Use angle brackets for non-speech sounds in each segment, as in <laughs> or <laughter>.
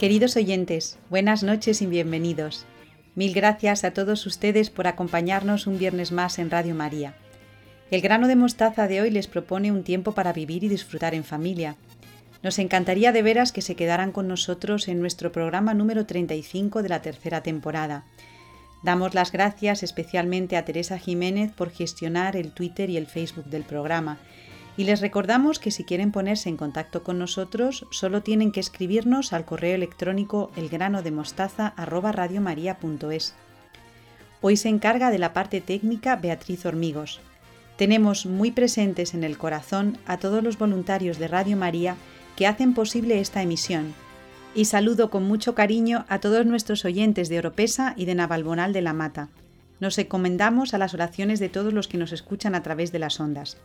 Queridos oyentes, buenas noches y bienvenidos. Mil gracias a todos ustedes por acompañarnos un viernes más en Radio María. El grano de mostaza de hoy les propone un tiempo para vivir y disfrutar en familia. Nos encantaría de veras que se quedaran con nosotros en nuestro programa número 35 de la tercera temporada. Damos las gracias especialmente a Teresa Jiménez por gestionar el Twitter y el Facebook del programa y les recordamos que si quieren ponerse en contacto con nosotros, solo tienen que escribirnos al correo electrónico elgranodemostaza@radiomaria.es. Hoy se encarga de la parte técnica Beatriz Hormigos. Tenemos muy presentes en el corazón a todos los voluntarios de Radio María que hacen posible esta emisión. Y saludo con mucho cariño a todos nuestros oyentes de Oropesa y de Navalbonal de la Mata. Nos encomendamos a las oraciones de todos los que nos escuchan a través de las ondas.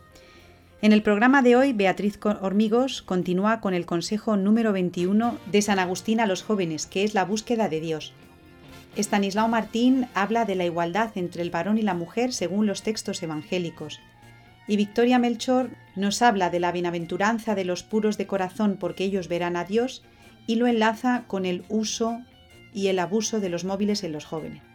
En el programa de hoy, Beatriz Hormigos continúa con el consejo número 21 de San Agustín a los jóvenes, que es la búsqueda de Dios. Estanislao Martín habla de la igualdad entre el varón y la mujer según los textos evangélicos. Y Victoria Melchor nos habla de la bienaventuranza de los puros de corazón porque ellos verán a Dios y lo enlaza con el uso y el abuso de los móviles en los jóvenes.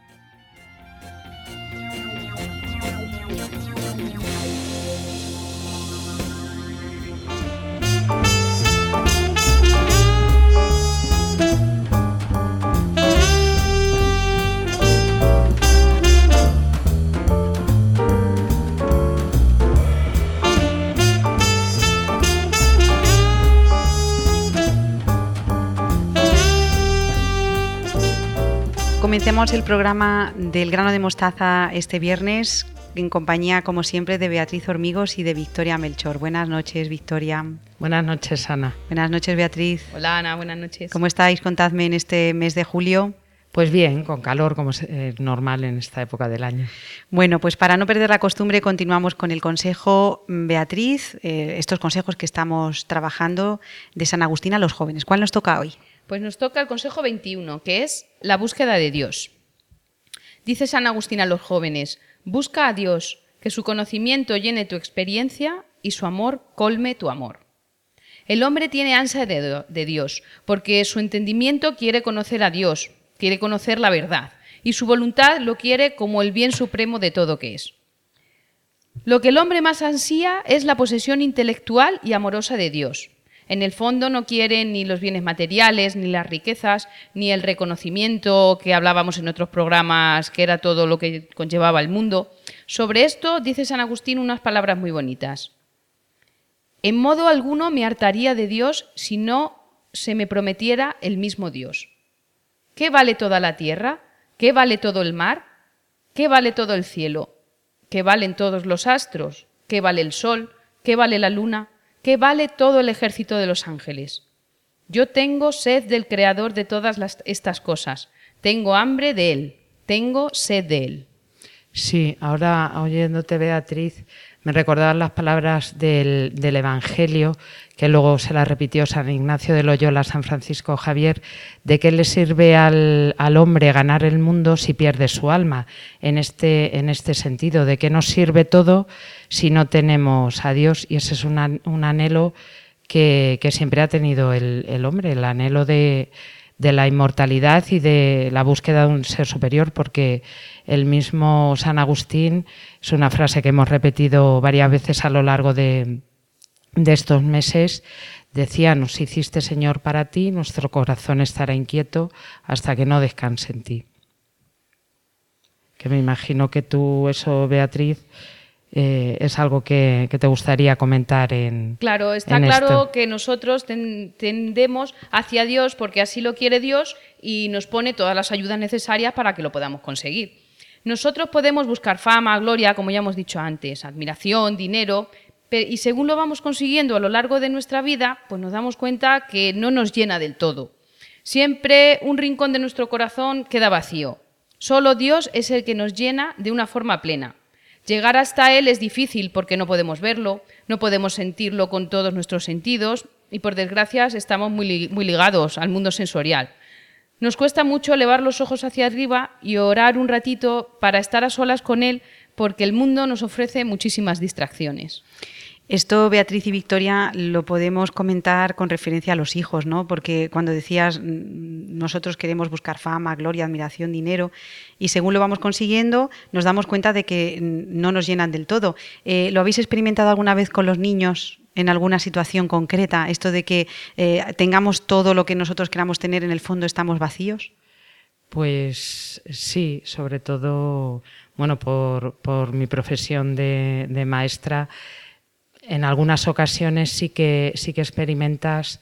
Comencemos el programa del grano de mostaza este viernes en compañía, como siempre, de Beatriz Hormigos y de Victoria Melchor. Buenas noches, Victoria. Buenas noches, Ana. Buenas noches, Beatriz. Hola, Ana, buenas noches. ¿Cómo estáis? Contadme en este mes de julio. Pues bien, con calor como es eh, normal en esta época del año. Bueno, pues para no perder la costumbre continuamos con el consejo Beatriz, eh, estos consejos que estamos trabajando de San Agustín a los jóvenes. ¿Cuál nos toca hoy? Pues nos toca el consejo 21, que es la búsqueda de Dios. Dice San Agustín a los jóvenes, busca a Dios, que su conocimiento llene tu experiencia y su amor colme tu amor. El hombre tiene ansia de, de Dios, porque su entendimiento quiere conocer a Dios, quiere conocer la verdad, y su voluntad lo quiere como el bien supremo de todo que es. Lo que el hombre más ansía es la posesión intelectual y amorosa de Dios, en el fondo no quieren ni los bienes materiales, ni las riquezas, ni el reconocimiento que hablábamos en otros programas, que era todo lo que conllevaba el mundo. Sobre esto dice San Agustín unas palabras muy bonitas. En modo alguno me hartaría de Dios si no se me prometiera el mismo Dios. ¿Qué vale toda la tierra? ¿Qué vale todo el mar? ¿Qué vale todo el cielo? ¿Qué valen todos los astros? ¿Qué vale el sol? ¿Qué vale la luna? ¿Qué vale todo el ejército de los ángeles? Yo tengo sed del Creador de todas estas cosas. Tengo hambre de Él. Tengo sed de Él. Sí, ahora oyéndote, Beatriz, me recordaban las palabras del, Evangelio, que luego se las repitió San Ignacio de Loyola, San Francisco Javier, de qué le sirve al, hombre ganar el mundo si pierde su alma, en este, este sentido, de qué nos sirve todo si no tenemos a Dios, y ese es un, anhelo que, siempre ha tenido el, el hombre, el anhelo de de la inmortalidad y de la búsqueda de un ser superior, porque el mismo San Agustín, es una frase que hemos repetido varias veces a lo largo de, estos meses, decía, nos hiciste Señor para ti, nuestro corazón estará inquieto hasta que no descanse en ti. Que me imagino que tú eso, Beatriz, eh, es algo que, te gustaría comentar en. Claro, está claro que nosotros tendemos hacia Dios porque así lo quiere Dios y nos pone todas las ayudas necesarias para que lo podamos conseguir. Nosotros podemos buscar fama, gloria, como ya hemos dicho antes, admiración, dinero, y según lo vamos consiguiendo a lo largo de nuestra vida, pues nos damos cuenta que no nos llena del todo. Siempre un rincón de nuestro corazón queda vacío. Solo Dios es el que nos llena de una forma plena. Llegar hasta Él es difícil porque no podemos verlo, no podemos sentirlo con todos nuestros sentidos y por desgracia estamos muy, muy ligados al mundo sensorial. Nos cuesta mucho elevar los ojos hacia arriba y orar un ratito para estar a solas con Él porque el mundo nos ofrece muchísimas distracciones. Esto, Beatriz y Victoria, lo podemos comentar con referencia a los hijos, ¿no? Porque cuando decías, mm, nosotros queremos buscar fama, gloria, admiración, dinero, y según lo vamos consiguiendo, nos damos cuenta de que mm, no nos llenan del todo. Eh, ¿Lo habéis experimentado alguna vez con los niños en alguna situación concreta? Esto de que eh, tengamos todo lo que nosotros queramos tener, en el fondo estamos vacíos. Pues sí, sobre todo, bueno, por, por mi profesión de, de maestra en algunas ocasiones sí que, sí que experimentas,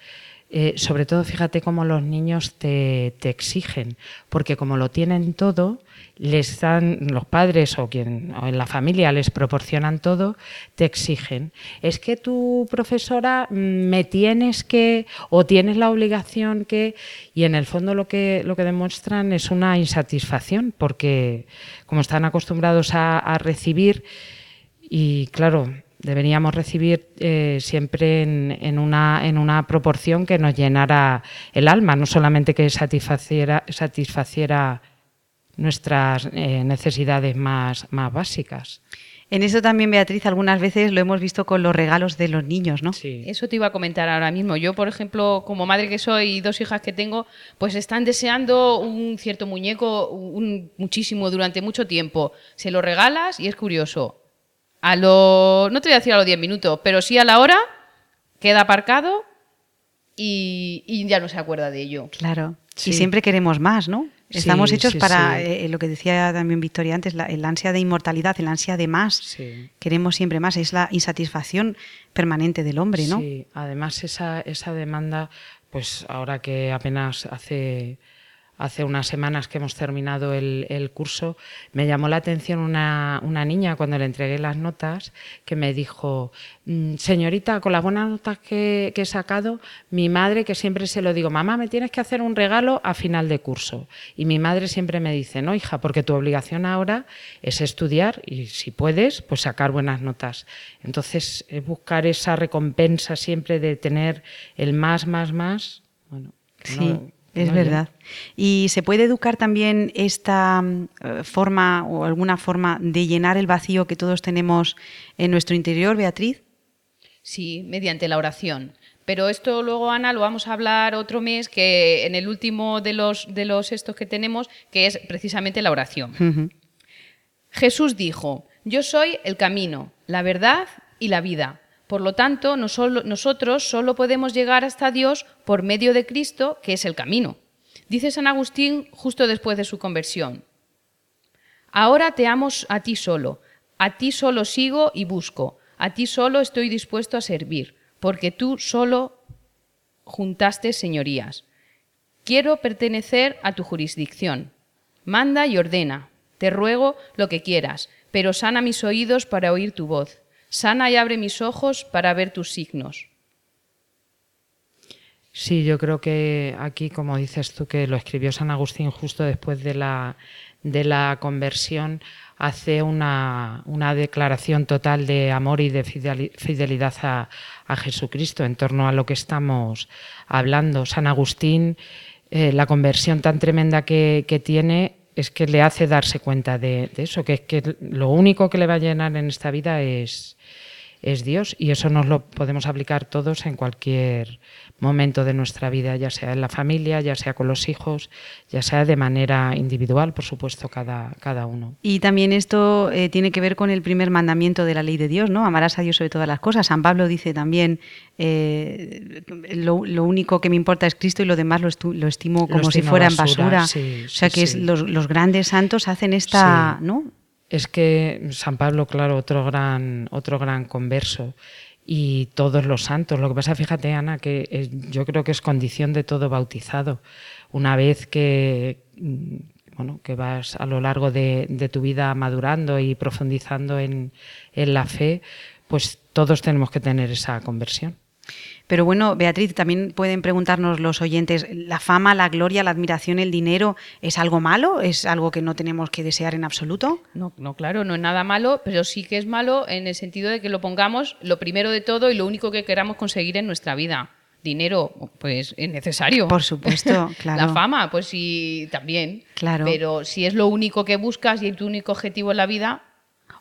eh, sobre todo fíjate cómo los niños te, exigen, porque como lo tienen todo, les dan, los padres o quien o en la familia les proporcionan todo, te exigen. Es que tu profesora mm, me tienes que, o tienes la obligación que, y en el fondo lo que, lo que demuestran es una insatisfacción, porque como están acostumbrados a recibir, y claro, deberíamos recibir eh, siempre en, una, en, una, proporción que nos llenara el alma, no solamente que satisfaciera, satisfaciera nuestras eh, necesidades más, más básicas. En eso también, Beatriz, algunas veces lo hemos visto con los regalos de los niños, ¿no? Sí. Eso te iba a comentar ahora mismo. Yo, por ejemplo, como madre que soy y dos hijas que tengo, pues están deseando un cierto muñeco un, muchísimo durante mucho tiempo. Se lo regalas y es curioso a lo, no te voy a decir a los 10 minutos, pero sí a la hora, queda aparcado y, ya no se acuerda de ello. Claro. Y siempre queremos más, ¿no? Estamos hechos para, eh, lo que decía también Victoria antes, la, el ansia de inmortalidad, el ansia de más. Queremos siempre más, es la insatisfacción permanente del hombre, ¿no? Sí, además esa, esa demanda, pues ahora que apenas hace hace unas semanas que hemos terminado el, curso, me llamó la atención una, niña cuando le entregué las notas que me dijo, mm, señorita, con las buenas notas que, he sacado, mi madre, que siempre se lo digo, mamá, me tienes que hacer un regalo a final de curso. Y mi madre siempre me dice, no, hija, porque tu obligación ahora es estudiar y si puedes, pues sacar buenas notas. Entonces, buscar esa recompensa siempre de tener el más, más, más, bueno. Sí. Es verdad. ¿Y se puede educar también esta eh, forma o alguna forma de llenar el vacío que todos tenemos en nuestro interior, Beatriz? Sí, mediante la oración. Pero esto luego, Ana, lo vamos a hablar otro mes, que en el último de los, de los estos que tenemos, que es precisamente la oración. Jesús dijo, yo soy el camino, la verdad y la vida. Por lo tanto, nosotros solo podemos llegar hasta Dios por medio de Cristo, que es el camino. Dice San Agustín justo después de su conversión. Ahora te amo a ti solo, a ti solo sigo y busco, a ti solo estoy dispuesto a servir, porque tú solo juntaste señorías. Quiero pertenecer a tu jurisdicción. Manda y ordena. Te ruego lo que quieras, pero sana mis oídos para oír tu voz. Sana y abre mis ojos para ver tus signos. Sí, yo creo que aquí, como dices tú, que lo escribió San Agustín justo después de la, de la conversión, hace una, declaración total de amor y de fidelidad a, Jesucristo en torno a lo que estamos hablando. San Agustín, eh, la conversión tan tremenda que, que tiene, es que le hace darse cuenta de, eso, que es que lo único que le va a llenar en esta vida es, es Dios y eso nos lo podemos aplicar todos en cualquier momento de nuestra vida, ya sea en la familia, ya sea con los hijos, ya sea de manera individual, por supuesto, cada, cada uno. Y también esto eh, tiene que ver con el primer mandamiento de la ley de Dios, ¿no? Amarás a Dios sobre todas las cosas. San Pablo dice también, eh, lo, único que me importa es Cristo y lo demás lo, estimo como si fuera en basura. o sea que los, grandes santos hacen esta, ¿no? Es que San Pablo, claro, otro gran, otro gran converso y todos los santos. Lo que pasa, fíjate, Ana, que yo creo que es condición de todo bautizado. Una vez que, mm, bueno, que vas a lo largo de, tu vida madurando y profundizando en, en la fe, pues todos tenemos que tener esa conversión. Pero bueno, Beatriz, también pueden preguntarnos los oyentes, ¿la fama, la gloria, la admiración, el dinero es algo malo? ¿Es algo que no tenemos que desear en absoluto? No, no, claro, no es nada malo, pero sí que es malo en el sentido de que lo pongamos lo primero de todo y lo único que queramos conseguir en nuestra vida. Dinero, pues es necesario. Por supuesto, <laughs> claro. La fama, pues sí, también. Claro. Pero si es lo único que buscas y tu único objetivo en la vida,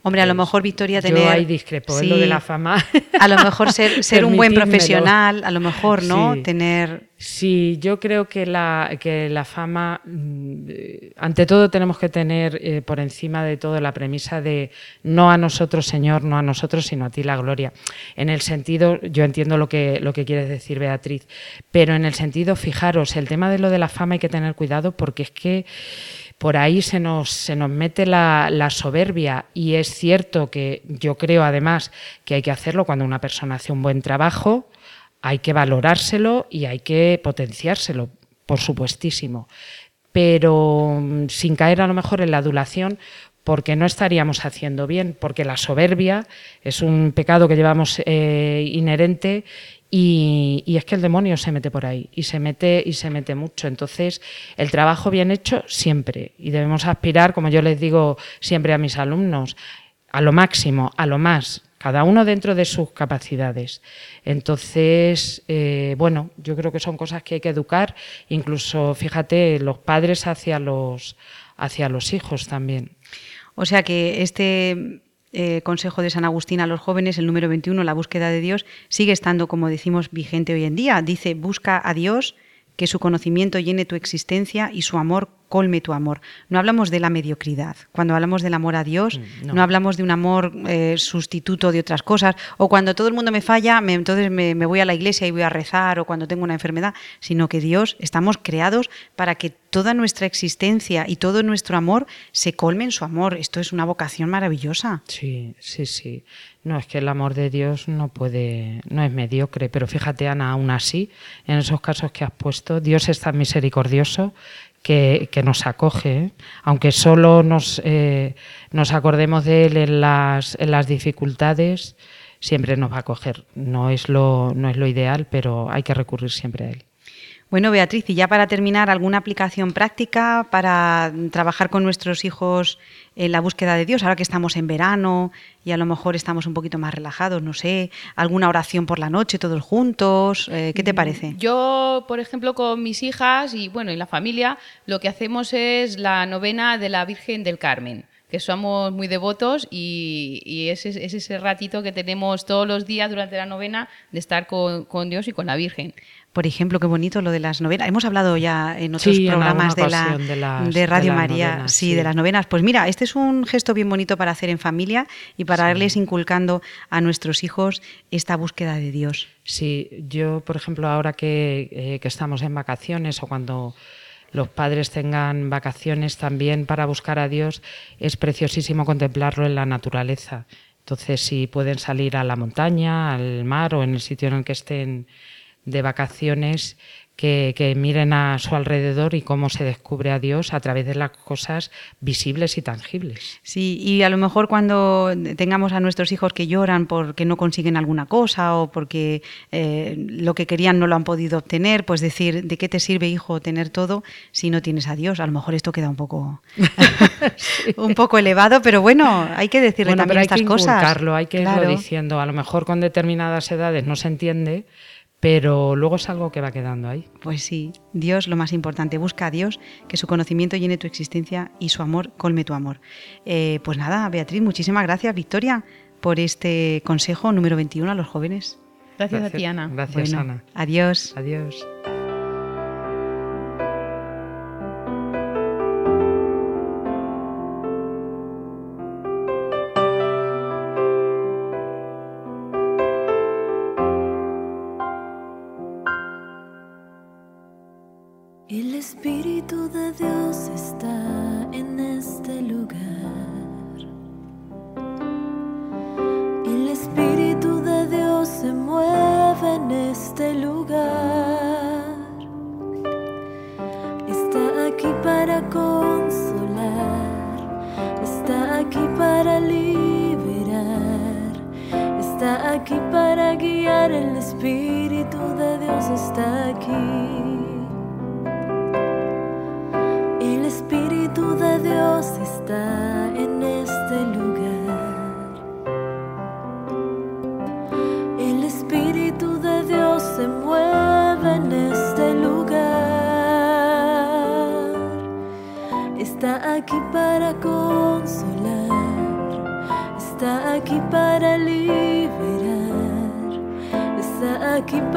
Hombre, a lo mejor Victoria tener... Yo ahí discrepo, lo de la fama. A lo mejor ser, <laughs> ser un buen profesional, a lo mejor, ¿no? Tener... Sí, yo creo que la, que la fama, mm, ante todo tenemos que tener eh, por encima de todo la premisa de no a nosotros, Señor, no a nosotros, sino a ti la gloria. En el sentido, yo entiendo lo que, lo que quieres decir, Beatriz, pero en el sentido, fijaros, el tema de lo de la fama hay que tener cuidado porque es que por ahí se nos, se nos mete la, soberbia y es cierto que yo creo además que hay que hacerlo cuando una persona hace un buen trabajo, hay que valorárselo y hay que potenciárselo, por supuestísimo. Pero mm, sin caer a lo mejor en la adulación, porque no estaríamos haciendo bien, porque la soberbia es un pecado que llevamos eh, inherente y, es que el demonio se mete por ahí y se mete y se mete mucho. Entonces, el trabajo bien hecho siempre. Y debemos aspirar, como yo les digo siempre a mis alumnos, a lo máximo, a lo más, cada uno dentro de sus capacidades. Entonces, eh, bueno, yo creo que son cosas que hay que educar, incluso, fíjate, los padres hacia los, hacia los hijos también. O sea que este eh, consejo de San Agustín a los jóvenes, el número 21, la búsqueda de Dios, sigue estando, como decimos, vigente hoy en día. Dice, busca a Dios, que su conocimiento llene tu existencia y su amor colme tu amor. No hablamos de la mediocridad. Cuando hablamos del amor a Dios, mm, no, hablamos de un amor eh, sustituto de otras cosas. O cuando todo el mundo me falla, entonces me, voy a la iglesia y voy a rezar, o cuando tengo una enfermedad, sino que Dios, estamos creados para que toda nuestra existencia y todo nuestro amor se colme en su amor. Esto es una vocación maravillosa. Sí, sí, sí. No, es que el amor de Dios no puede, no es mediocre, pero fíjate, Ana, aún así, en esos casos que has puesto, Dios es tan misericordioso que, nos acoge, aunque solo nos, eh, nos acordemos de Él en las, en las dificultades, siempre nos va a acoger. No es, lo, no es lo ideal, pero hay que recurrir siempre a Él. Bueno, Beatriz, y ya para terminar, ¿alguna aplicación práctica para trabajar con nuestros hijos en la búsqueda de Dios? Ahora que estamos en verano y a lo mejor estamos un poquito más relajados, no sé, alguna oración por la noche todos juntos, eh, ¿qué te parece? Yo, por ejemplo, con mis hijas y bueno, y la familia, lo que hacemos es la novena de la Virgen del Carmen que somos muy devotos y, es, ese ratito que tenemos todos los días durante la novena de estar con Dios y con la Virgen por ejemplo, qué bonito lo de las novenas. Hemos hablado ya en otros programas de, la, de, Radio María, sí, de las novenas. Pues mira, este es un gesto bien bonito para hacer en familia y para irles inculcando a nuestros hijos esta búsqueda de Dios. Sí, yo, por ejemplo, ahora que, eh, que estamos en vacaciones o cuando los padres tengan vacaciones también para buscar a Dios, es preciosísimo contemplarlo en la naturaleza. Entonces, si pueden salir a la montaña, al mar o en el sitio en el que estén de vacaciones que, miren a su alrededor y cómo se descubre a Dios a través de las cosas visibles y tangibles. Sí, y a lo mejor cuando tengamos a nuestros hijos que lloran porque no consiguen alguna cosa o porque eh, lo que querían no lo han podido obtener, pues decir, ¿de qué te sirve, hijo, tener todo si no tienes a Dios? A lo mejor esto queda un poco, <laughs> <laughs> un poco elevado, pero bueno, hay que decirle también estas cosas. Hay que irlo diciendo. A lo mejor con determinadas edades no se entiende pero luego es algo que va quedando ahí. Pues sí, Dios lo más importante, busca a Dios, que su conocimiento llene tu existencia y su amor colme tu amor. Eh, pues nada, Beatriz, muchísimas gracias, Victoria, por este consejo número 21 a los jóvenes. Gracias, a ti, Ana. Gracias, Ana. Adiós. Adiós.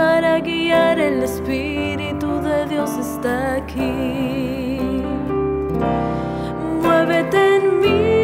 Para guiar, el Espíritu de Dios está aquí. Muévete en mí.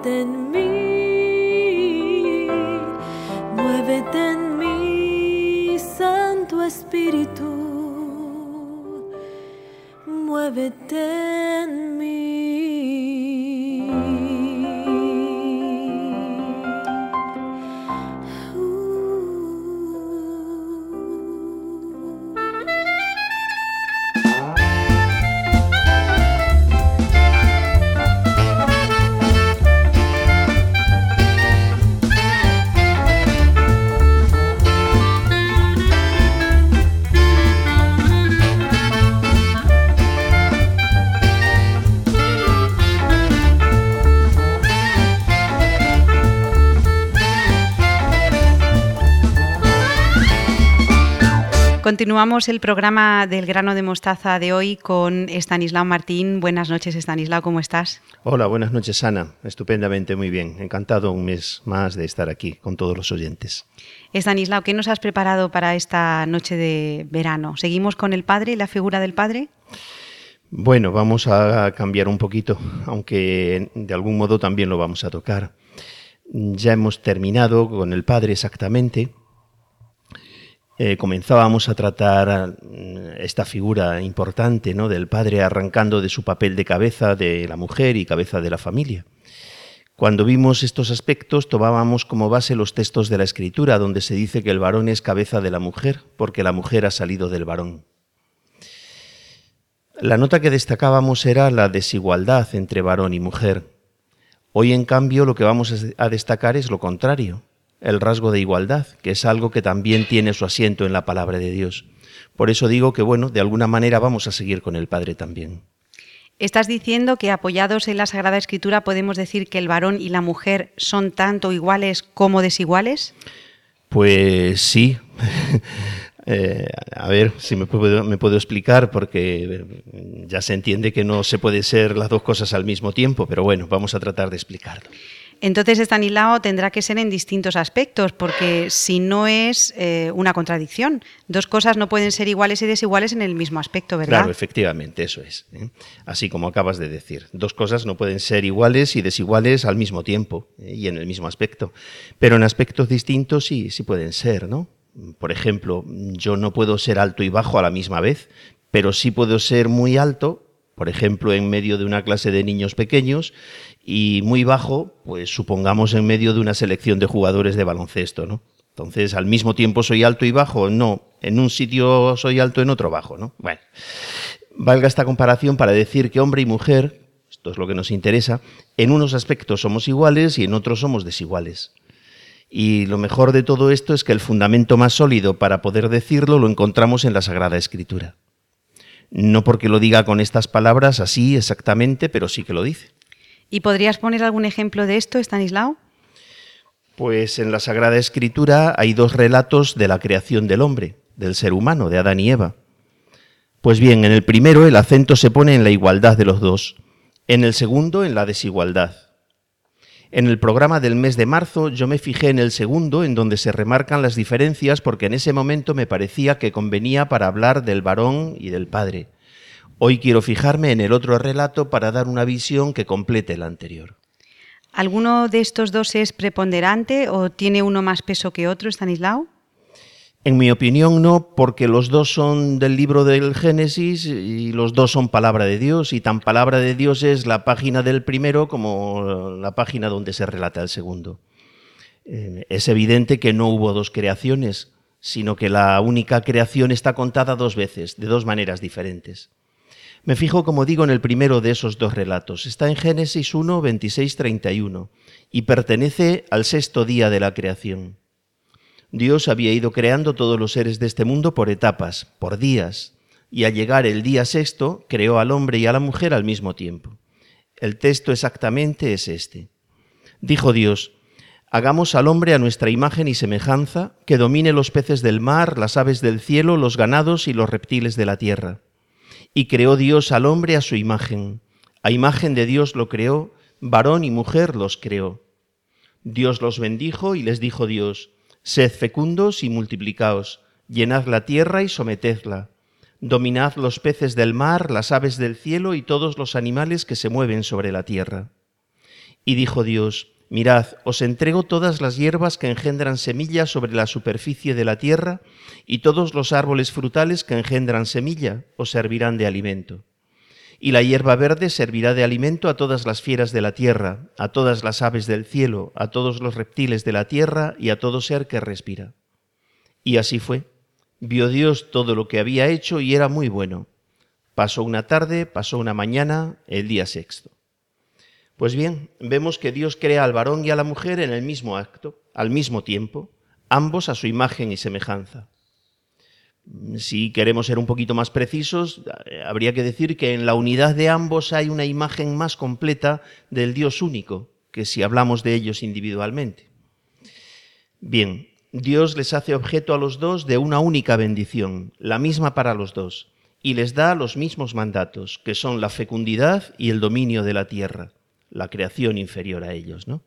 Muévete en mí, muévete en mí, Santo Espíritu, muévete Continuamos el programa del grano de mostaza de hoy con Estanislao Martín. Buenas noches, Estanislao, ¿cómo estás? Hola, buenas noches, Ana. Estupendamente, muy bien. Encantado un mes más de estar aquí con todos los oyentes. Estanislao, ¿qué nos has preparado para esta noche de verano? ¿Seguimos con el padre y la figura del padre? Bueno, vamos a cambiar un poquito, aunque de algún modo también lo vamos a tocar. Ya hemos terminado con el padre exactamente eh, comenzábamos a tratar mm, esta figura importante ¿no? del padre arrancando de su papel de cabeza de la mujer y cabeza de la familia. Cuando vimos estos aspectos tomábamos como base los textos de la escritura donde se dice que el varón es cabeza de la mujer porque la mujer ha salido del varón. La nota que destacábamos era la desigualdad entre varón y mujer. Hoy en cambio lo que vamos a destacar es lo contrario el rasgo de igualdad, que es algo que también tiene su asiento en la palabra de Dios. Por eso digo que, bueno, de alguna manera vamos a seguir con el Padre también. ¿Estás diciendo que apoyados en la Sagrada Escritura podemos decir que el varón y la mujer son tanto iguales como desiguales? Pues sí. <laughs> Eh, a ver si me puedo, me puedo, explicar, porque ya se entiende que no se puede ser las dos cosas al mismo tiempo, pero bueno, vamos a tratar de explicarlo. Entonces, Estanislao tendrá que ser en distintos aspectos, porque si no es eh, una contradicción, dos cosas no pueden ser iguales y desiguales en el mismo aspecto, ¿verdad? Claro, efectivamente, eso es. ¿eh? Así como acabas de decir, dos cosas no pueden ser iguales y desiguales al mismo tiempo ¿eh? y en el mismo aspecto, pero en aspectos distintos sí, sí pueden ser, ¿no? Por ejemplo, yo no puedo ser alto y bajo a la misma vez, pero sí puedo ser muy alto por ejemplo, en medio de una clase de niños pequeños y muy bajo, pues supongamos en medio de una selección de jugadores de baloncesto, ¿no? Entonces, al mismo tiempo soy alto y bajo, no, en un sitio soy alto, en otro bajo, ¿no? Bueno, valga esta comparación para decir que hombre y mujer, esto es lo que nos interesa, en unos aspectos somos iguales y en otros somos desiguales. Y lo mejor de todo esto es que el fundamento más sólido para poder decirlo lo encontramos en la Sagrada Escritura. No porque lo diga con estas palabras así exactamente, pero sí que lo dice. ¿Y podrías poner algún ejemplo de esto, Stanislao? Pues en la Sagrada Escritura hay dos relatos de la creación del hombre, del ser humano, de Adán y Eva. Pues bien, en el primero el acento se pone en la igualdad de los dos, en el segundo en la desigualdad. En el programa del mes de marzo yo me fijé en el segundo, en donde se remarcan las diferencias, porque en ese momento me parecía que convenía para hablar del varón y del padre. Hoy quiero fijarme en el otro relato para dar una visión que complete el anterior. ¿Alguno de estos dos es preponderante o tiene uno más peso que otro, Stanislao? En mi opinión no, porque los dos son del libro del Génesis y los dos son palabra de Dios y tan palabra de Dios es la página del primero como la página donde se relata el segundo. Eh, es evidente que no hubo dos creaciones, sino que la única creación está contada dos veces, de dos maneras diferentes. Me fijo, como digo, en el primero de esos dos relatos. Está en Génesis 1, 26, 31 y pertenece al sexto día de la creación. Dios había ido creando todos los seres de este mundo por etapas, por días, y al llegar el día sexto creó al hombre y a la mujer al mismo tiempo. El texto exactamente es este. Dijo Dios, Hagamos al hombre a nuestra imagen y semejanza, que domine los peces del mar, las aves del cielo, los ganados y los reptiles de la tierra. Y creó Dios al hombre a su imagen. A imagen de Dios lo creó, varón y mujer los creó. Dios los bendijo y les dijo Dios, Sed fecundos y multiplicaos, llenad la tierra y sometedla. Dominad los peces del mar, las aves del cielo y todos los animales que se mueven sobre la tierra. Y dijo Dios, Mirad, os entrego todas las hierbas que engendran semillas sobre la superficie de la tierra, y todos los árboles frutales que engendran semilla os servirán de alimento. Y la hierba verde servirá de alimento a todas las fieras de la tierra, a todas las aves del cielo, a todos los reptiles de la tierra y a todo ser que respira. Y así fue. Vio Dios todo lo que había hecho y era muy bueno. Pasó una tarde, pasó una mañana, el día sexto. Pues bien, vemos que Dios crea al varón y a la mujer en el mismo acto, al mismo tiempo, ambos a su imagen y semejanza. Si queremos ser un poquito más precisos, habría que decir que en la unidad de ambos hay una imagen más completa del Dios único que si hablamos de ellos individualmente. Bien, Dios les hace objeto a los dos de una única bendición, la misma para los dos, y les da los mismos mandatos, que son la fecundidad y el dominio de la tierra la creación inferior a ellos. ¿no?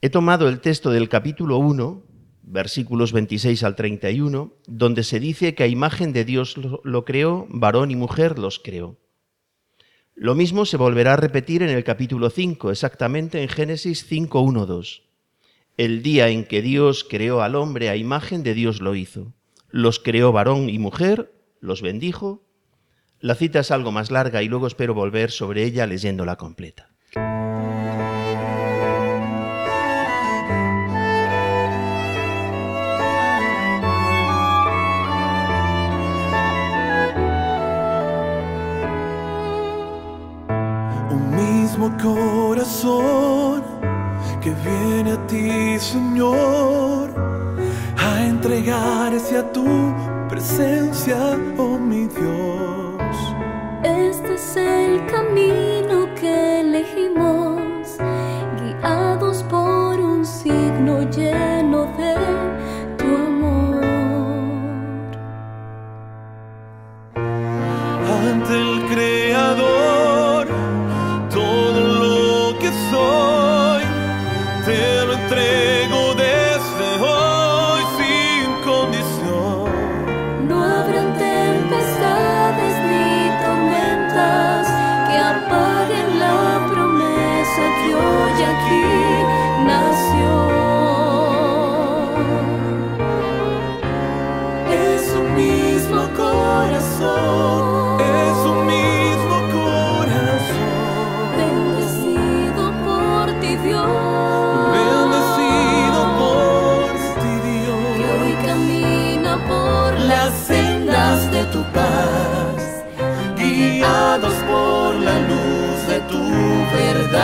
He tomado el texto del capítulo 1, versículos 26 al 31, donde se dice que a imagen de Dios lo, lo creó, varón y mujer los creó. Lo mismo se volverá a repetir en el capítulo 5, exactamente en Génesis 5, 1, 2. El día en que Dios creó al hombre a imagen de Dios lo hizo. Los creó varón y mujer, los bendijo la cita es algo más larga y luego espero volver sobre ella leyéndola completa. Un mismo corazón que viene a ti, Señor, a entregarse a tu presencia, oh mi Dios. Es el camino que elegimos,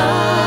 verdad.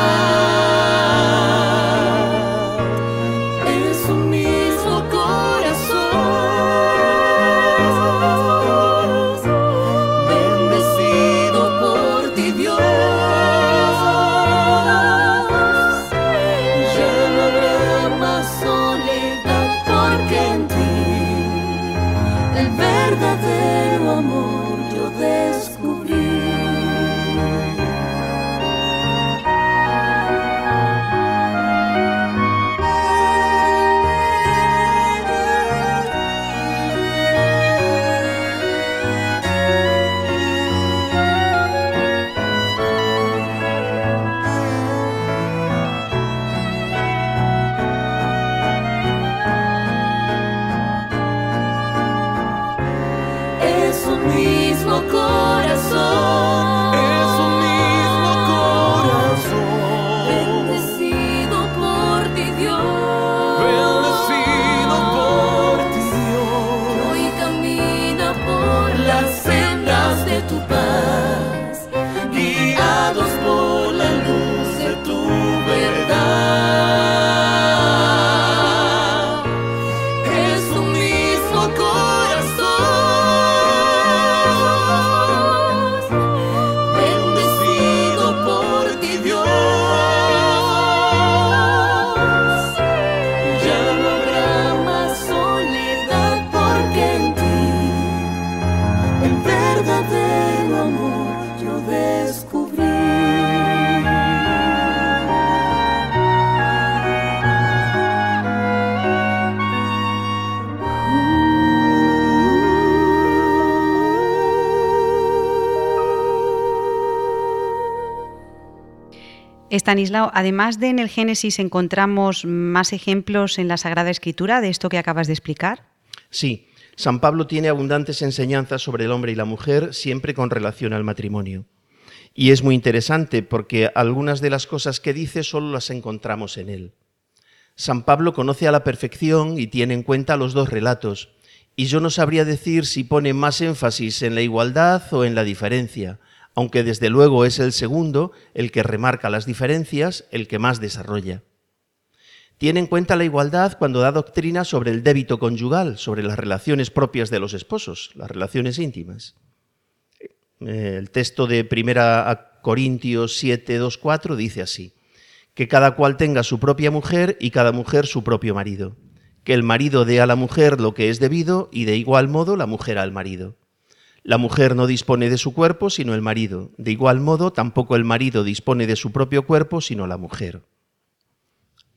Estanislao, además de en el Génesis, ¿encontramos más ejemplos en la Sagrada Escritura de esto que acabas de explicar? Sí, San Pablo tiene abundantes enseñanzas sobre el hombre y la mujer, siempre con relación al matrimonio. Y es muy interesante porque algunas de las cosas que dice solo las encontramos en él. San Pablo conoce a la perfección y tiene en cuenta los dos relatos, y yo no sabría decir si pone más énfasis en la igualdad o en la diferencia, aunque desde luego es el segundo el que remarca las diferencias, el que más desarrolla. Tiene en cuenta la igualdad cuando da doctrina sobre el débito conyugal, sobre las relaciones propias de los esposos, las relaciones íntimas. Eh, el texto de 1 Corintios 7, 2, 4 dice así, que cada cual tenga su propia mujer y cada mujer su propio marido, que el marido dé a la mujer lo que es debido y de igual modo la mujer al marido. La mujer no dispone de su cuerpo sino el marido, de igual modo tampoco el marido dispone de su propio cuerpo sino la mujer.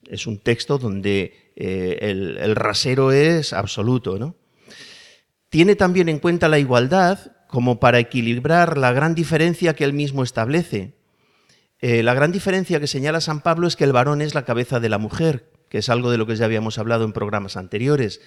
Es un texto donde eh, el, rasero es absoluto. ¿no? Tiene también en cuenta la igualdad como para equilibrar la gran diferencia que él mismo establece. Eh, la gran diferencia que señala San Pablo es que el varón es la cabeza de la mujer, que es algo de lo que ya habíamos hablado en programas anteriores.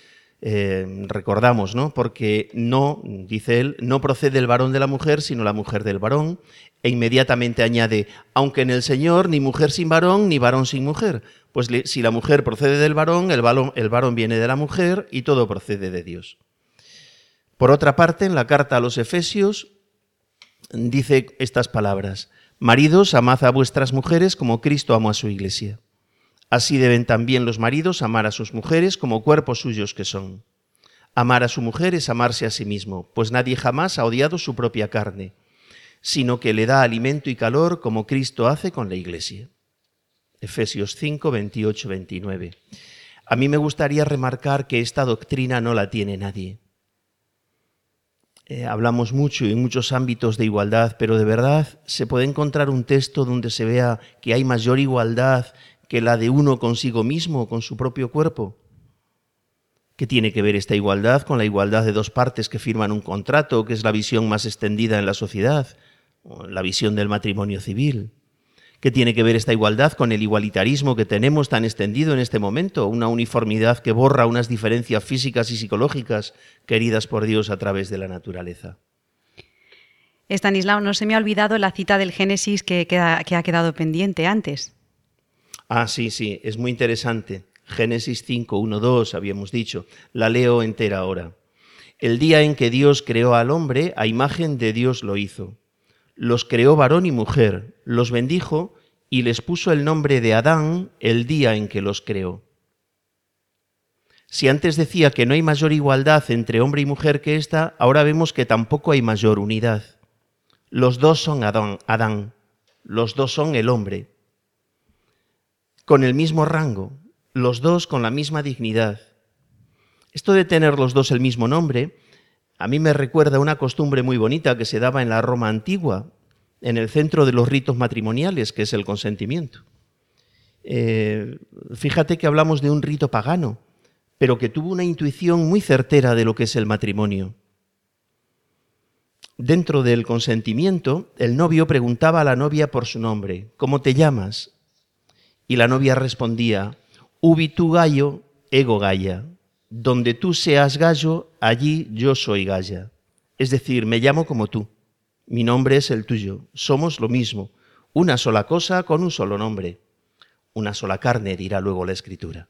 Eh, recordamos, ¿no? Porque no, dice él, no procede el varón de la mujer, sino la mujer del varón, e inmediatamente añade, aunque en el Señor ni mujer sin varón, ni varón sin mujer. Pues si la mujer procede del varón, el varón, el varón viene de la mujer y todo procede de Dios. Por otra parte, en la carta a los Efesios dice estas palabras, Maridos, amad a vuestras mujeres como Cristo amó a su iglesia. Así deben también los maridos amar a sus mujeres como cuerpos suyos que son. Amar a su mujer es amarse a sí mismo, pues nadie jamás ha odiado su propia carne, sino que le da alimento y calor como Cristo hace con la iglesia. Efesios 5, 28, 29. A mí me gustaría remarcar que esta doctrina no la tiene nadie. Eh, hablamos mucho en muchos ámbitos de igualdad, pero de verdad se puede encontrar un texto donde se vea que hay mayor igualdad que la de uno consigo mismo, con su propio cuerpo. ¿Qué tiene que ver esta igualdad con la igualdad de dos partes que firman un contrato, que es la visión más extendida en la sociedad, la visión del matrimonio civil? ¿Qué tiene que ver esta igualdad con el igualitarismo que tenemos tan extendido en este momento? Una uniformidad que borra unas diferencias físicas y psicológicas queridas por Dios a través de la naturaleza. Estanislao, no se me ha olvidado la cita del Génesis que, que ha quedado pendiente antes. Ah, sí, sí, es muy interesante. Génesis 5, 1, 2, habíamos dicho. La leo entera ahora. El día en que Dios creó al hombre, a imagen de Dios lo hizo los creó varón y mujer, los bendijo y les puso el nombre de Adán el día en que los creó. Si antes decía que no hay mayor igualdad entre hombre y mujer que esta, ahora vemos que tampoco hay mayor unidad. Los dos son Adán, Adán, los dos son el hombre, con el mismo rango, los dos con la misma dignidad. Esto de tener los dos el mismo nombre a mí me recuerda una costumbre muy bonita que se daba en la Roma antigua, en el centro de los ritos matrimoniales, que es el consentimiento. Eh, fíjate que hablamos de un rito pagano, pero que tuvo una intuición muy certera de lo que es el matrimonio. Dentro del consentimiento, el novio preguntaba a la novia por su nombre, ¿cómo te llamas? Y la novia respondía, Ubi tu gallo, ego galla, donde tú seas gallo, allí yo soy galla. Es decir, me llamo como tú, mi nombre es el tuyo, somos lo mismo, una sola cosa con un solo nombre, una sola carne, dirá luego la escritura.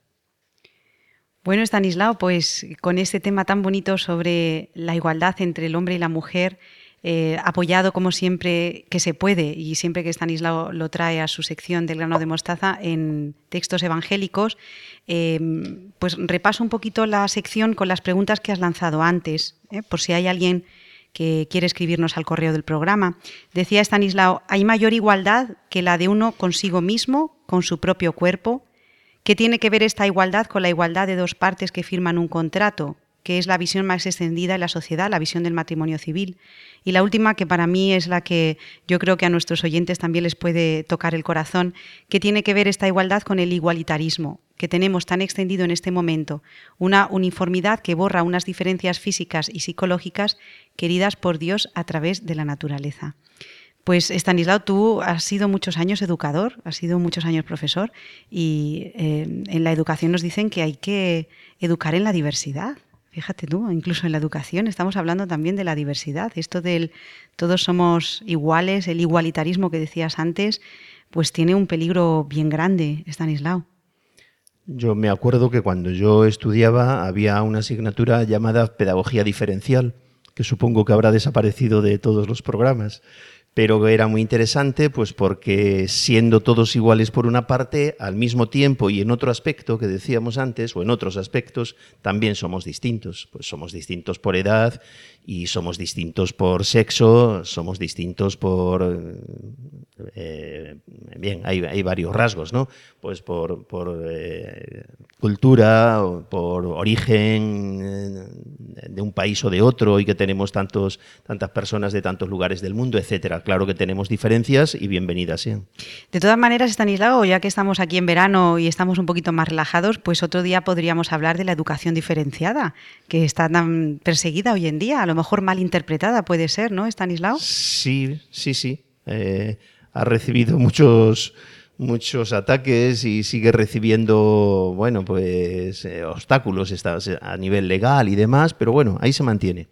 Bueno, Stanislao, pues con este tema tan bonito sobre la igualdad entre el hombre y la mujer, eh, apoyado como siempre que se puede y siempre que Stanislao lo trae a su sección del grano de mostaza en textos evangélicos, em, pues repaso un poquito la sección con las preguntas que has lanzado antes, ¿eh? por si hay alguien que quiere escribirnos al correo del programa. Decía Stanislao, ¿hay mayor igualdad que la de uno consigo mismo, con su propio cuerpo? ¿Qué tiene que ver esta igualdad con la igualdad de dos partes que firman un contrato? Que es la visión más extendida en la sociedad, la visión del matrimonio civil. Y la última, que para mí es la que yo creo que a nuestros oyentes también les puede tocar el corazón, que tiene que ver esta igualdad con el igualitarismo que tenemos tan extendido en este momento, una uniformidad que borra unas diferencias físicas y psicológicas queridas por Dios a través de la naturaleza. Pues Estanislao, tú has sido muchos años educador, has sido muchos años profesor y eh, en la educación nos dicen que hay que educar en la diversidad. Fíjate tú, incluso en la educación estamos hablando también de la diversidad. Esto del todos somos iguales, el igualitarismo que decías antes, pues tiene un peligro bien grande, Estanislao. Yo me acuerdo que cuando yo estudiaba había una asignatura llamada Pedagogía Diferencial, que supongo que habrá desaparecido de todos los programas pero era muy interesante pues porque siendo todos iguales por una parte, al mismo tiempo y en otro aspecto que decíamos antes, o en otros aspectos, también somos distintos. Pues somos distintos por edad y somos distintos por sexo, somos distintos por... Eh, bien, hay, varios rasgos, ¿no? Pues por, por eh, cultura, por origen eh, de un país o de otro y que tenemos tantos, tantas personas de tantos lugares del mundo, etcétera. Claro que tenemos diferencias y bienvenidas sean. De todas maneras, Estanislao, ya que estamos aquí en verano y estamos un poquito más relajados, pues otro día podríamos hablar de la educación diferenciada, que está tan perseguida hoy en día lo mejor mal interpretada puede ser, ¿no, Stanislao? Sí, sí, sí. Eh, ha recibido muchos muchos ataques y sigue recibiendo, bueno, pues eh, obstáculos a nivel legal y demás, pero bueno, ahí se mantiene.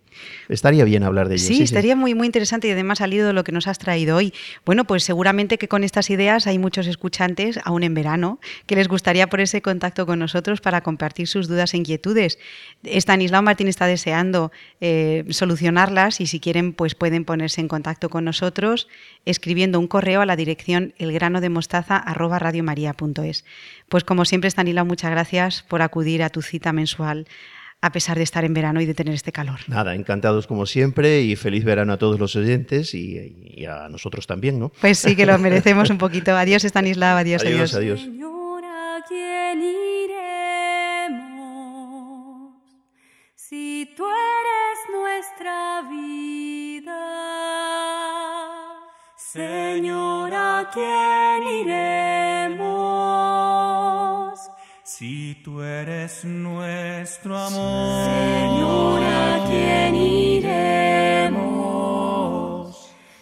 Estaría bien hablar de ello. Sí, estaría Muy, muy interesante y además salido de lo que nos has traído hoy. Bueno, pues seguramente que con estas ideas hay muchos escuchantes, aún en verano, que les gustaría ponerse contacto con nosotros para compartir sus dudas e inquietudes. Estanislao Martín está deseando eh, solucionarlas y si quieren, pues pueden ponerse en contacto con nosotros escribiendo un correo a la dirección elgranodemostaza.radiomaria.es. Pues como siempre, Estanislao, muchas gracias por acudir a tu cita mensual a pesar de estar en verano y de tener este calor. Nada, encantados como siempre y feliz verano a todos los oyentes y, a nosotros también, ¿no? Pues sí que lo merecemos un poquito. Adiós, Stanislav, adiós, adiós. Adiós, Señor, ¿a quién iremos? Si tú eres nuestra vida. Señor, ¿a quién iremos? Si tú eres nuestro amor, Señor, ¿a quién iremos?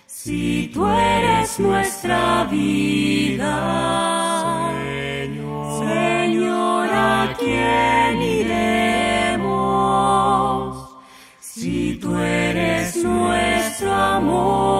Si tú eres nuestra vida, Señor, ¿a quién iremos? Si tú eres nuestro amor,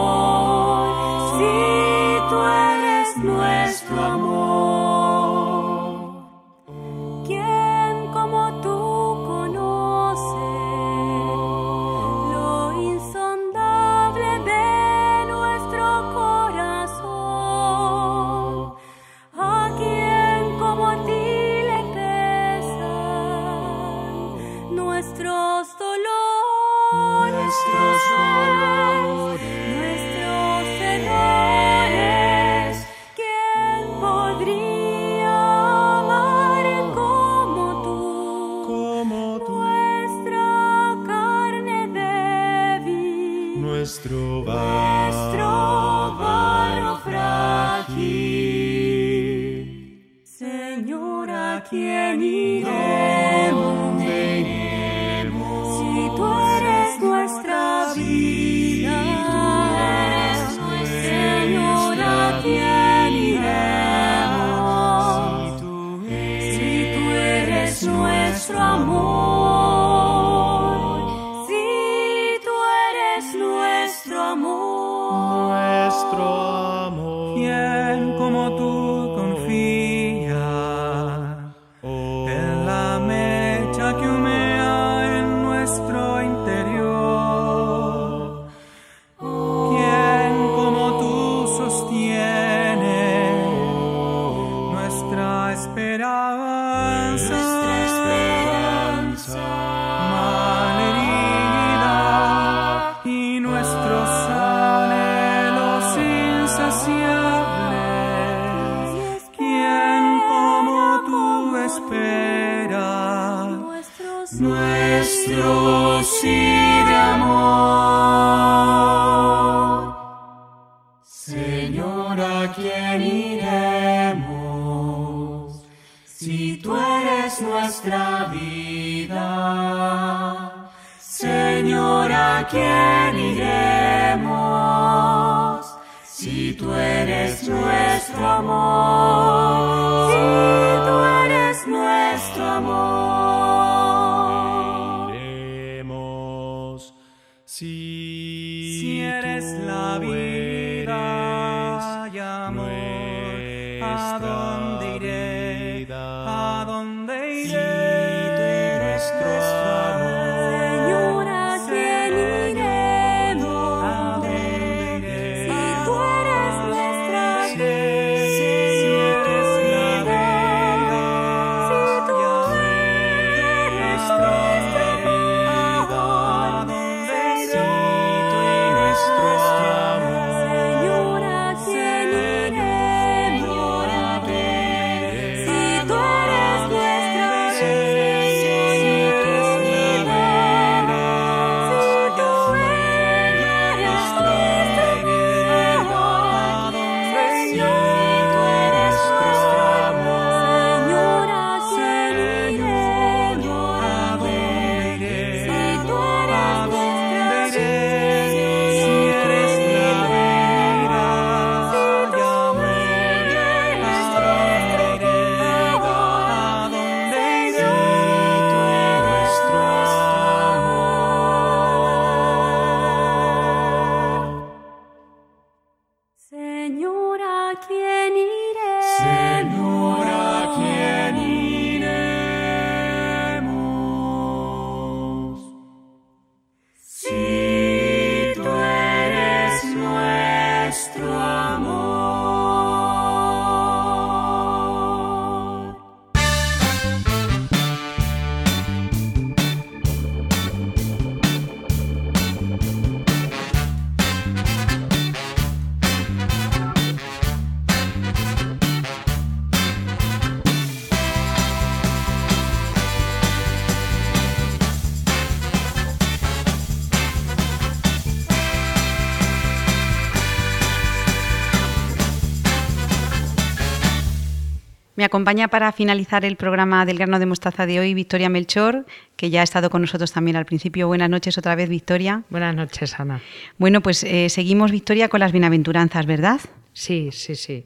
acompaña para finalizar el programa del grano de mostaza de hoy Victoria Melchor, que ya ha estado con nosotros también al principio. Buenas noches otra vez, Victoria. Buenas noches, Ana. Bueno, pues eh, seguimos, Victoria, con las bienaventuranzas, ¿verdad? Sí, sí, sí.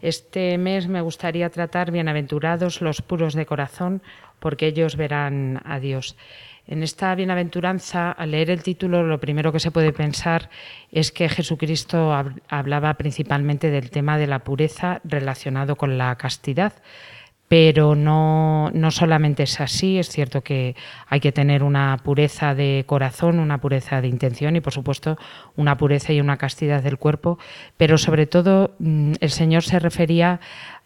Este mes me gustaría tratar bienaventurados los puros de corazón, porque ellos verán a Dios. En esta bienaventuranza, al leer el título, lo primero que se puede pensar es que Jesucristo hab- hablaba principalmente del tema de la pureza relacionado con la castidad. Pero no, no solamente es así, es cierto que hay que tener una pureza de corazón, una pureza de intención y por supuesto una pureza y una castidad del cuerpo, pero sobre todo mm, el Señor se refería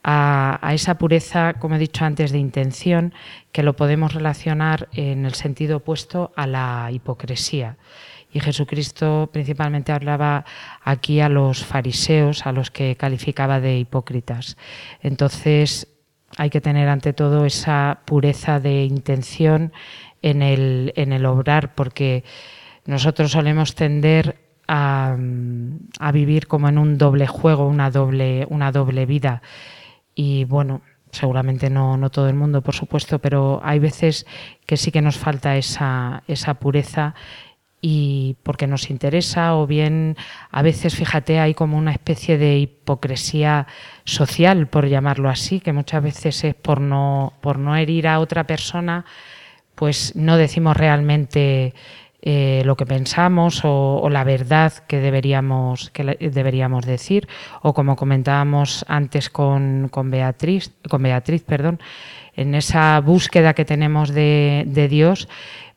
a, esa pureza, como he dicho antes, de intención, que lo podemos relacionar en el sentido opuesto a la hipocresía. Y Jesucristo principalmente hablaba aquí a los fariseos, a los que calificaba de hipócritas. Entonces, hay que tener ante todo esa pureza de intención en el, en el obrar, porque nosotros solemos tender a, a vivir como en un doble juego, una doble, una doble vida. Y bueno, seguramente no, no todo el mundo, por supuesto, pero hay veces que sí que nos falta esa, esa pureza y porque nos interesa o bien a veces, fíjate, hay como una especie de hipocresía social, por llamarlo así, que muchas veces es por no, por no herir a otra persona, pues no decimos realmente eh, lo que pensamos o, la verdad que deberíamos, que deberíamos decir, o como comentábamos antes con, con Beatriz, con Beatriz, perdón, en esa búsqueda que tenemos de, de Dios,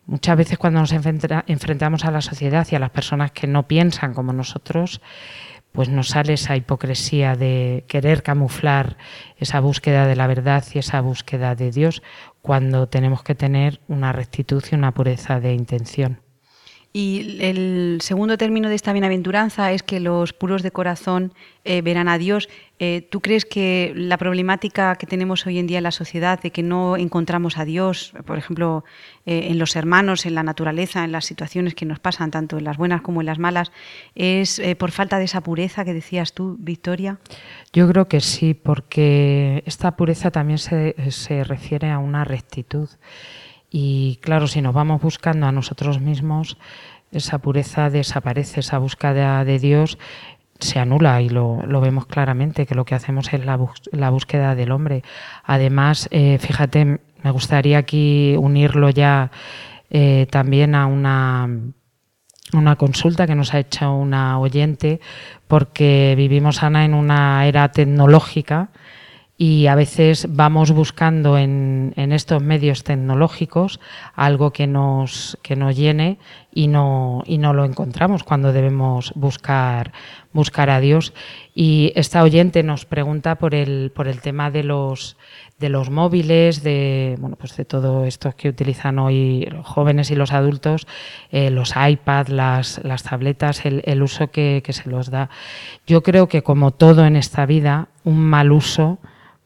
muchas veces cuando nos enfrenta, enfrentamos a la sociedad y a las personas que no piensan como nosotros, pues nos sale esa hipocresía de querer camuflar esa búsqueda de la verdad y esa búsqueda de Dios cuando tenemos que tener una rectitud y una pureza de intención. Y el segundo término de esta bienaventuranza es que los puros de corazón eh, verán a Dios. Eh, ¿Tú crees que la problemática que tenemos hoy en día en la sociedad de que no encontramos a Dios, por ejemplo, eh, en los hermanos, en la naturaleza, en las situaciones que nos pasan, tanto en las buenas como en las malas, es por falta de esa pureza que decías tú, Victoria? Yo creo que sí, porque esta pureza también se, se refiere a una rectitud. Y claro, si nos vamos buscando a nosotros mismos, esa pureza desaparece, esa búsqueda de Dios se anula y lo, vemos claramente, que lo que hacemos es la búsqueda del hombre. Además, eh, fíjate, me gustaría aquí unirlo ya eh, también a una, una consulta que nos ha hecho una oyente, porque vivimos, Ana, en una era tecnológica y a veces vamos buscando en, en, estos medios tecnológicos algo que nos, que nos llene y no, y no lo encontramos cuando debemos buscar, buscar a Dios. Y esta oyente nos pregunta por el, por el tema de los, de los móviles, de, bueno, pues de todo esto que utilizan hoy los jóvenes y los adultos, eh, los iPads, las, las tabletas, el, el uso que, que se los da. Yo creo que como todo en esta vida, un mal uso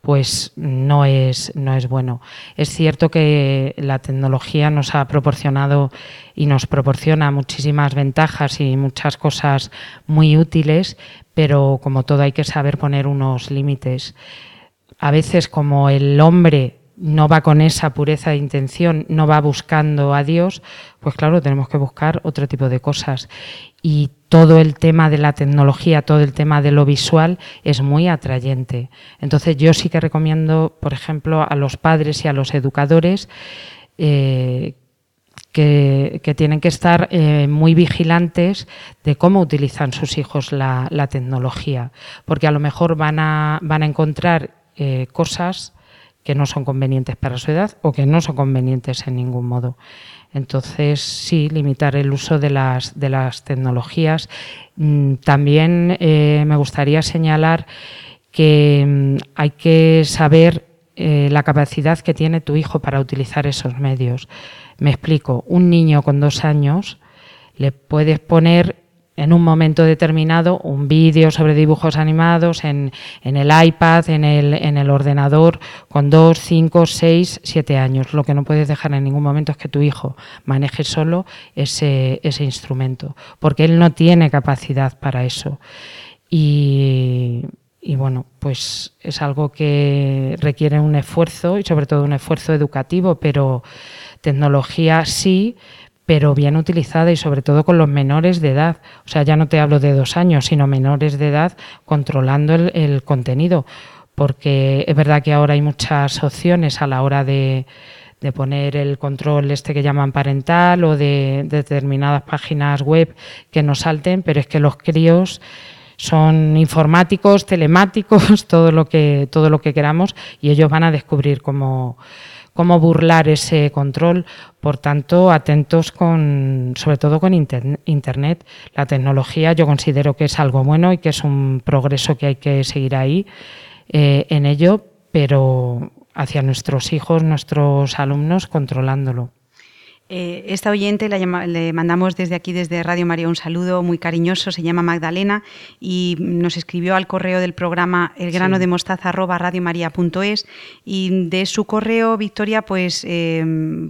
pues no es, no es bueno. Es cierto que la tecnología nos ha proporcionado y nos proporciona muchísimas ventajas y muchas cosas muy útiles, pero como todo hay que saber poner unos límites. A veces como el hombre no va con esa pureza de intención, no va buscando a Dios, pues claro, tenemos que buscar otro tipo de cosas. Y todo el tema de la tecnología, todo el tema de lo visual es muy atrayente. Entonces yo sí que recomiendo, por ejemplo, a los padres y a los educadores eh, que, tienen que estar eh, muy vigilantes de cómo utilizan sus hijos la, la, tecnología, porque a lo mejor van a, van a encontrar eh, cosas que no son convenientes para su edad o que no son convenientes en ningún modo. Entonces, sí, limitar el uso de las, de las tecnologías. Mm, también eh, me gustaría señalar que mm, hay que saber eh, la capacidad que tiene tu hijo para utilizar esos medios. Me explico, un niño con dos años le puedes poner en un momento determinado un vídeo sobre dibujos animados en, en el iPad, en el, en el, ordenador, con dos, cinco, seis, siete años. Lo que no puedes dejar en ningún momento es que tu hijo maneje solo ese, ese instrumento, porque él no tiene capacidad para eso. Y, y bueno, pues es algo que requiere un esfuerzo y sobre todo un esfuerzo educativo, pero tecnología sí, pero bien utilizada y sobre todo con los menores de edad. O sea, ya no te hablo de dos años, sino menores de edad controlando el, el contenido. Porque es verdad que ahora hay muchas opciones a la hora de, de poner el control este que llaman parental o de, de determinadas páginas web que nos salten, pero es que los críos son informáticos, telemáticos, <laughs> todo lo que, todo lo que queramos, y ellos van a descubrir cómo, cómo burlar ese control. Por tanto, atentos con, sobre todo con Internet. La tecnología yo considero que es algo bueno y que es un progreso que hay que seguir ahí eh, en ello, pero hacia nuestros hijos, nuestros alumnos, controlándolo. Eh, esta oyente la llama, le mandamos desde aquí, desde Radio María, un saludo muy cariñoso, se llama Magdalena y nos escribió al correo del programa elgrano de mostaza radiomaria.es y de su correo, Victoria, pues eh,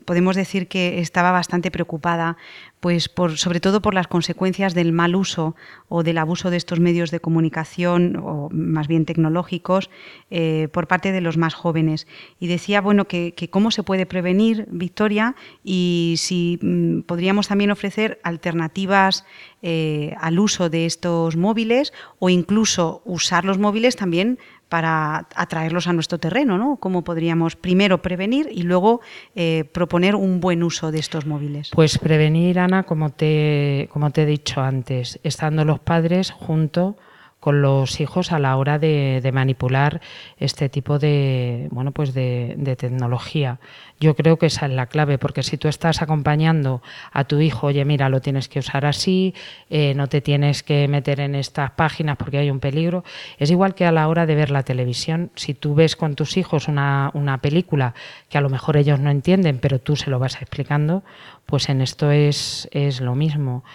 podemos decir que estaba bastante preocupada pues por, sobre todo por las consecuencias del mal uso o del abuso de estos medios de comunicación, o más bien tecnológicos, eh, por parte de los más jóvenes. Y decía, bueno, que, cómo se puede prevenir, Victoria, y si mm, podríamos también ofrecer alternativas eh, al uso de estos móviles o incluso usar los móviles también para atraerlos a nuestro terreno, ¿no? ¿Cómo podríamos primero prevenir y luego eh, proponer un buen uso de estos móviles? Pues prevenir, Ana, como te, como te he dicho antes, estando los padres junto con los hijos a la hora de, de manipular este tipo de, bueno, pues de, tecnología. Yo creo que esa es la clave, porque si tú estás acompañando a tu hijo, oye, mira, lo tienes que usar así, eh, no te tienes que meter en estas páginas porque hay un peligro, es igual que a la hora de ver la televisión. Si tú ves con tus hijos una, una película que a lo mejor ellos no entienden, pero tú se lo vas explicando, pues en esto es, es lo mismo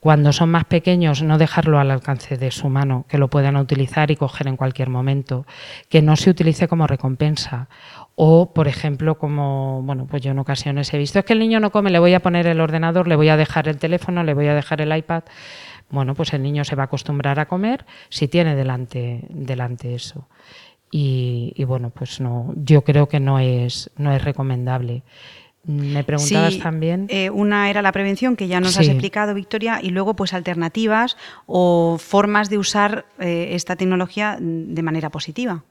cuando son más pequeños, no dejarlo al alcance de su mano, que lo puedan utilizar y coger en cualquier momento, que no se utilice como recompensa. O, por ejemplo, como, bueno, pues yo en ocasiones he visto, es que el niño no come, le voy a poner el ordenador, le voy a dejar el teléfono, le voy a dejar el iPad. Bueno, pues el niño se va a acostumbrar a comer si tiene delante, delante eso. Y, y bueno, pues no, yo creo que no es, no es recomendable Me preguntabas Sí, también. eh, una era la prevención, que ya nos has explicado, Victoria, y luego pues alternativas o formas de usar eh, esta tecnología de manera positiva.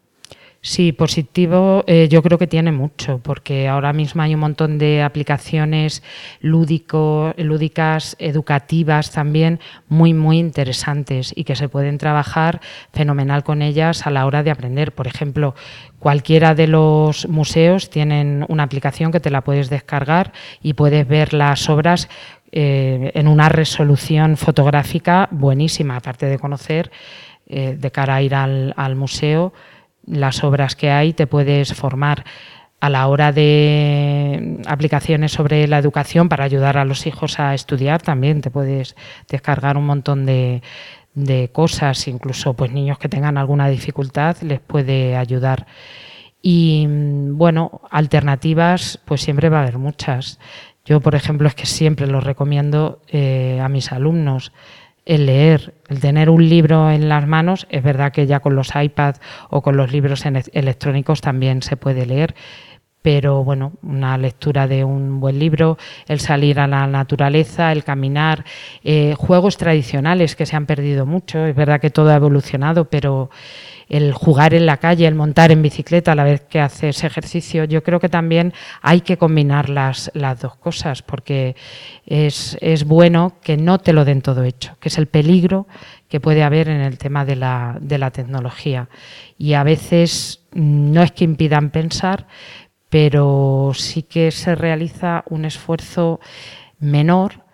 Sí, positivo eh, yo creo que tiene mucho, porque ahora mismo hay un montón de aplicaciones lúdicas, educativas también, muy, muy interesantes y que se pueden trabajar fenomenal con ellas a la hora de aprender. Por ejemplo, cualquiera de los museos tienen una aplicación que te la puedes descargar y puedes ver las obras eh, en una resolución fotográfica buenísima, aparte de conocer eh, de cara a ir al museo las obras que hay, te puedes formar a la hora de aplicaciones sobre la educación para ayudar a los hijos a estudiar también te puedes descargar un montón de, de cosas, incluso pues niños que tengan alguna dificultad les puede ayudar. Y bueno, alternativas, pues siempre va a haber muchas. Yo, por ejemplo, es que siempre lo recomiendo eh, a mis alumnos el leer, el tener un libro en las manos, es verdad que ya con los iPads o con los libros electrónicos también se puede leer, pero bueno, una lectura de un buen libro, el salir a la naturaleza, el caminar, eh, juegos tradicionales que se han perdido mucho, es verdad que todo ha evolucionado, pero el jugar en la calle, el montar en bicicleta a la vez que haces ejercicio, yo creo que también hay que combinar las, las dos cosas, porque es, es bueno que no te lo den todo hecho, que es el peligro que puede haber en el tema de la, de la tecnología. Y a veces mm, no es que impidan pensar, pero sí que se realiza un esfuerzo menor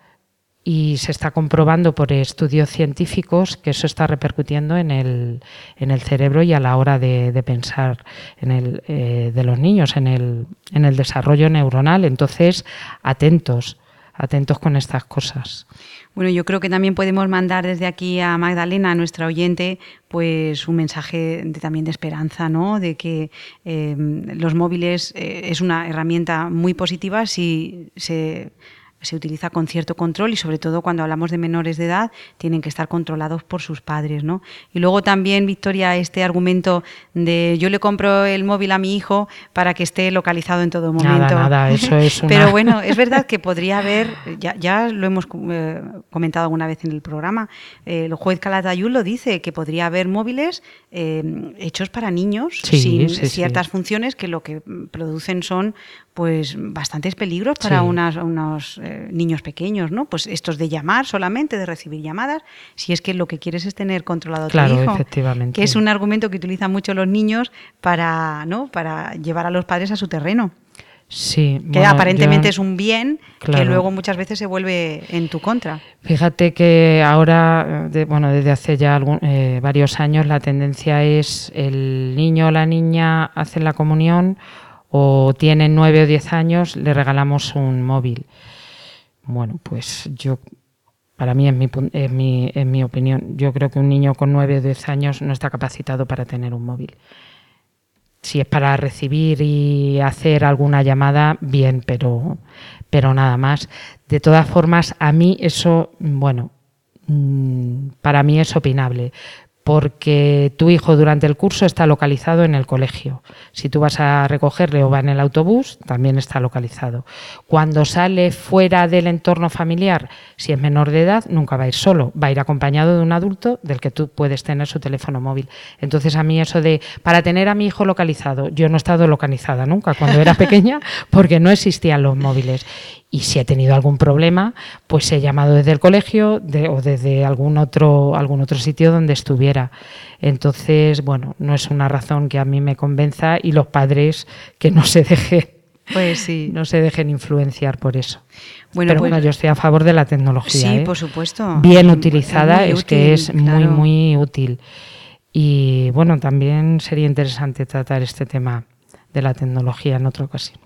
y se está comprobando por estudios científicos que eso está repercutiendo en el, en el cerebro y a la hora de, de pensar en el, eh, de los niños, en el, en el desarrollo neuronal. Entonces, atentos, atentos con estas cosas. Bueno, yo creo que también podemos mandar desde aquí a Magdalena, a nuestra oyente, pues un mensaje de, también de esperanza, ¿no? De que eh, los móviles eh, es una herramienta muy positiva si se se utiliza con cierto control y sobre todo cuando hablamos de menores de edad tienen que estar controlados por sus padres, ¿no? Y luego también, Victoria, este argumento de yo le compro el móvil a mi hijo para que esté localizado en todo momento. Nada, nada, <laughs> eso es una... Pero bueno, es verdad que podría haber, ya, ya lo hemos eh, comentado alguna vez en el programa, eh, el juez Calatayud lo dice, que podría haber móviles eh, hechos para niños Sí, sin sí, sí. ciertas funciones que lo que producen son pues bastantes peligros para Sí. unas- unos eh, niños pequeños, ¿no? Pues estos de llamar solamente, de recibir llamadas, si es que lo que quieres es tener controlado a tu hijo. efectivamente. Que es un argumento que utilizan mucho los niños para, ¿no? para llevar a los padres a su terreno. Sí, Que bueno, aparentemente yo- es un bien que luego muchas veces se vuelve en tu contra. Fíjate que ahora, de- bueno, desde hace ya algún- eh, varios años, la tendencia es el niño o la niña hacen la comunión o tienen nueve o diez años, le regalamos un móvil. Bueno, pues yo, para mí, es mi, mi, es mi opinión, yo creo que un niño con nueve o diez años no está capacitado para tener un móvil. Si es para recibir y hacer alguna llamada, bien, pero, pero nada más. De todas formas, a mí eso, bueno, mm, para mí es opinable, porque tu hijo durante el curso está localizado en el colegio. Si tú vas a recogerle o va en el autobús, también está localizado. Cuando sale fuera del entorno familiar, si es menor de edad, nunca va a ir solo, va a ir acompañado de un adulto del que tú puedes tener su teléfono móvil. Entonces a mí eso de, para tener a mi hijo localizado, yo no he estado localizada nunca cuando era pequeña <laughs> porque no existían los móviles. Y si he tenido algún problema, pues he llamado desde el colegio de- o desde algún otro, algún otro sitio donde estuviera. Entonces, bueno, no es una razón que a mí me convenza y los padres que no se dejen, Pues sí. no se dejen influenciar por eso. Bueno, Pero pues- bueno, yo estoy a favor de la tecnología. Sí, ¿eh? por supuesto. Bien utilizada es que es muy, muy útil. Y bueno, también sería interesante tratar este tema de la tecnología en otra ocasión.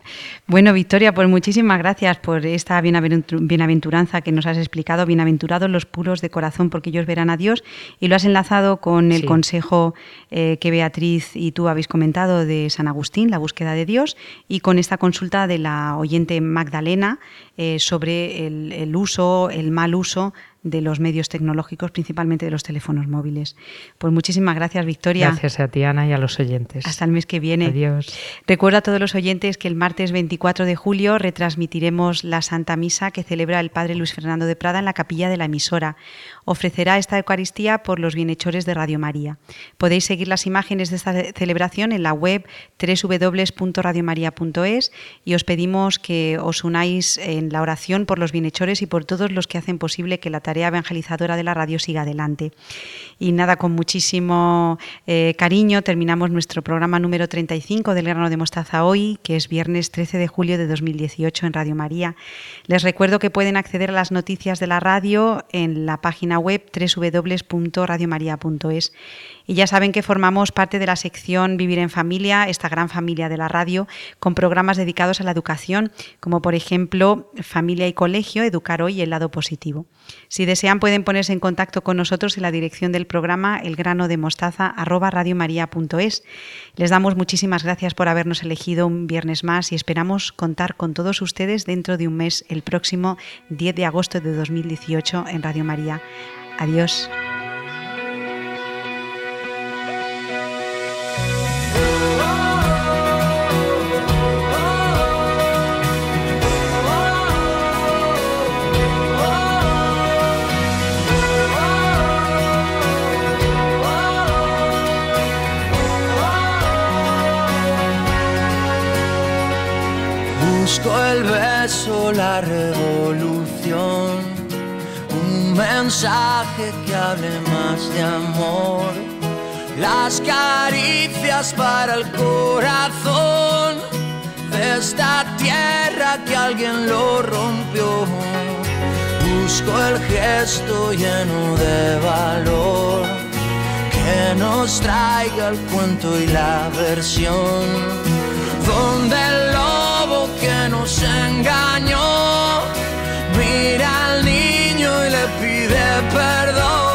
Bueno, Victoria, pues muchísimas gracias por esta bienaventur- bienaventuranza que nos has explicado. Bienaventurados los puros de corazón, porque ellos verán a Dios. Y lo has enlazado con el Sí. consejo eh, que Beatriz y tú habéis comentado de San Agustín, la búsqueda de Dios, y con esta consulta de la oyente Magdalena eh, sobre el, el uso, el mal uso de los medios tecnológicos, principalmente de los teléfonos móviles. Pues muchísimas gracias, Victoria. Gracias a ti, Ana, y a los oyentes. Hasta el mes que viene. Adiós. Recuerdo a todos los oyentes que el martes 24 de julio retransmitiremos la Santa Misa que celebra el Padre Luis Fernando de Prada en la capilla de la emisora. Ofrecerá esta Eucaristía por los bienhechores de Radio María. Podéis seguir las imágenes de esta celebración en la web www.radiomaria.es y os pedimos que os unáis en la oración por los bienhechores y por todos los que hacen posible que la tarea evangelizadora de la radio siga adelante. Y nada, con muchísimo eh, cariño terminamos nuestro programa número 35 del grano de mostaza hoy, que es viernes 13 de julio de 2018 en Radio María. Les recuerdo que pueden acceder a las noticias de la radio en la página web www.radiomaria.es. Y ya saben que formamos parte de la sección Vivir en Familia, esta gran familia de la radio, con programas dedicados a la educación, como por ejemplo Familia y Colegio, Educar Hoy, el lado positivo. Si desean pueden ponerse en contacto con nosotros en la dirección del programa elgranodemostaza@radiomaria.es. Les damos muchísimas gracias por habernos elegido un viernes más y esperamos contar con todos ustedes dentro de un mes, el próximo 10 de agosto de 2018 en Radio María. Adiós. Busco el beso, la revolución, un mensaje que hable más de amor, las caricias para el corazón. De esta tierra que alguien lo rompió. Busco el gesto lleno de valor. Que nos traiga el cuento y la versión nos engañó. Mira al niño y le pide perdón.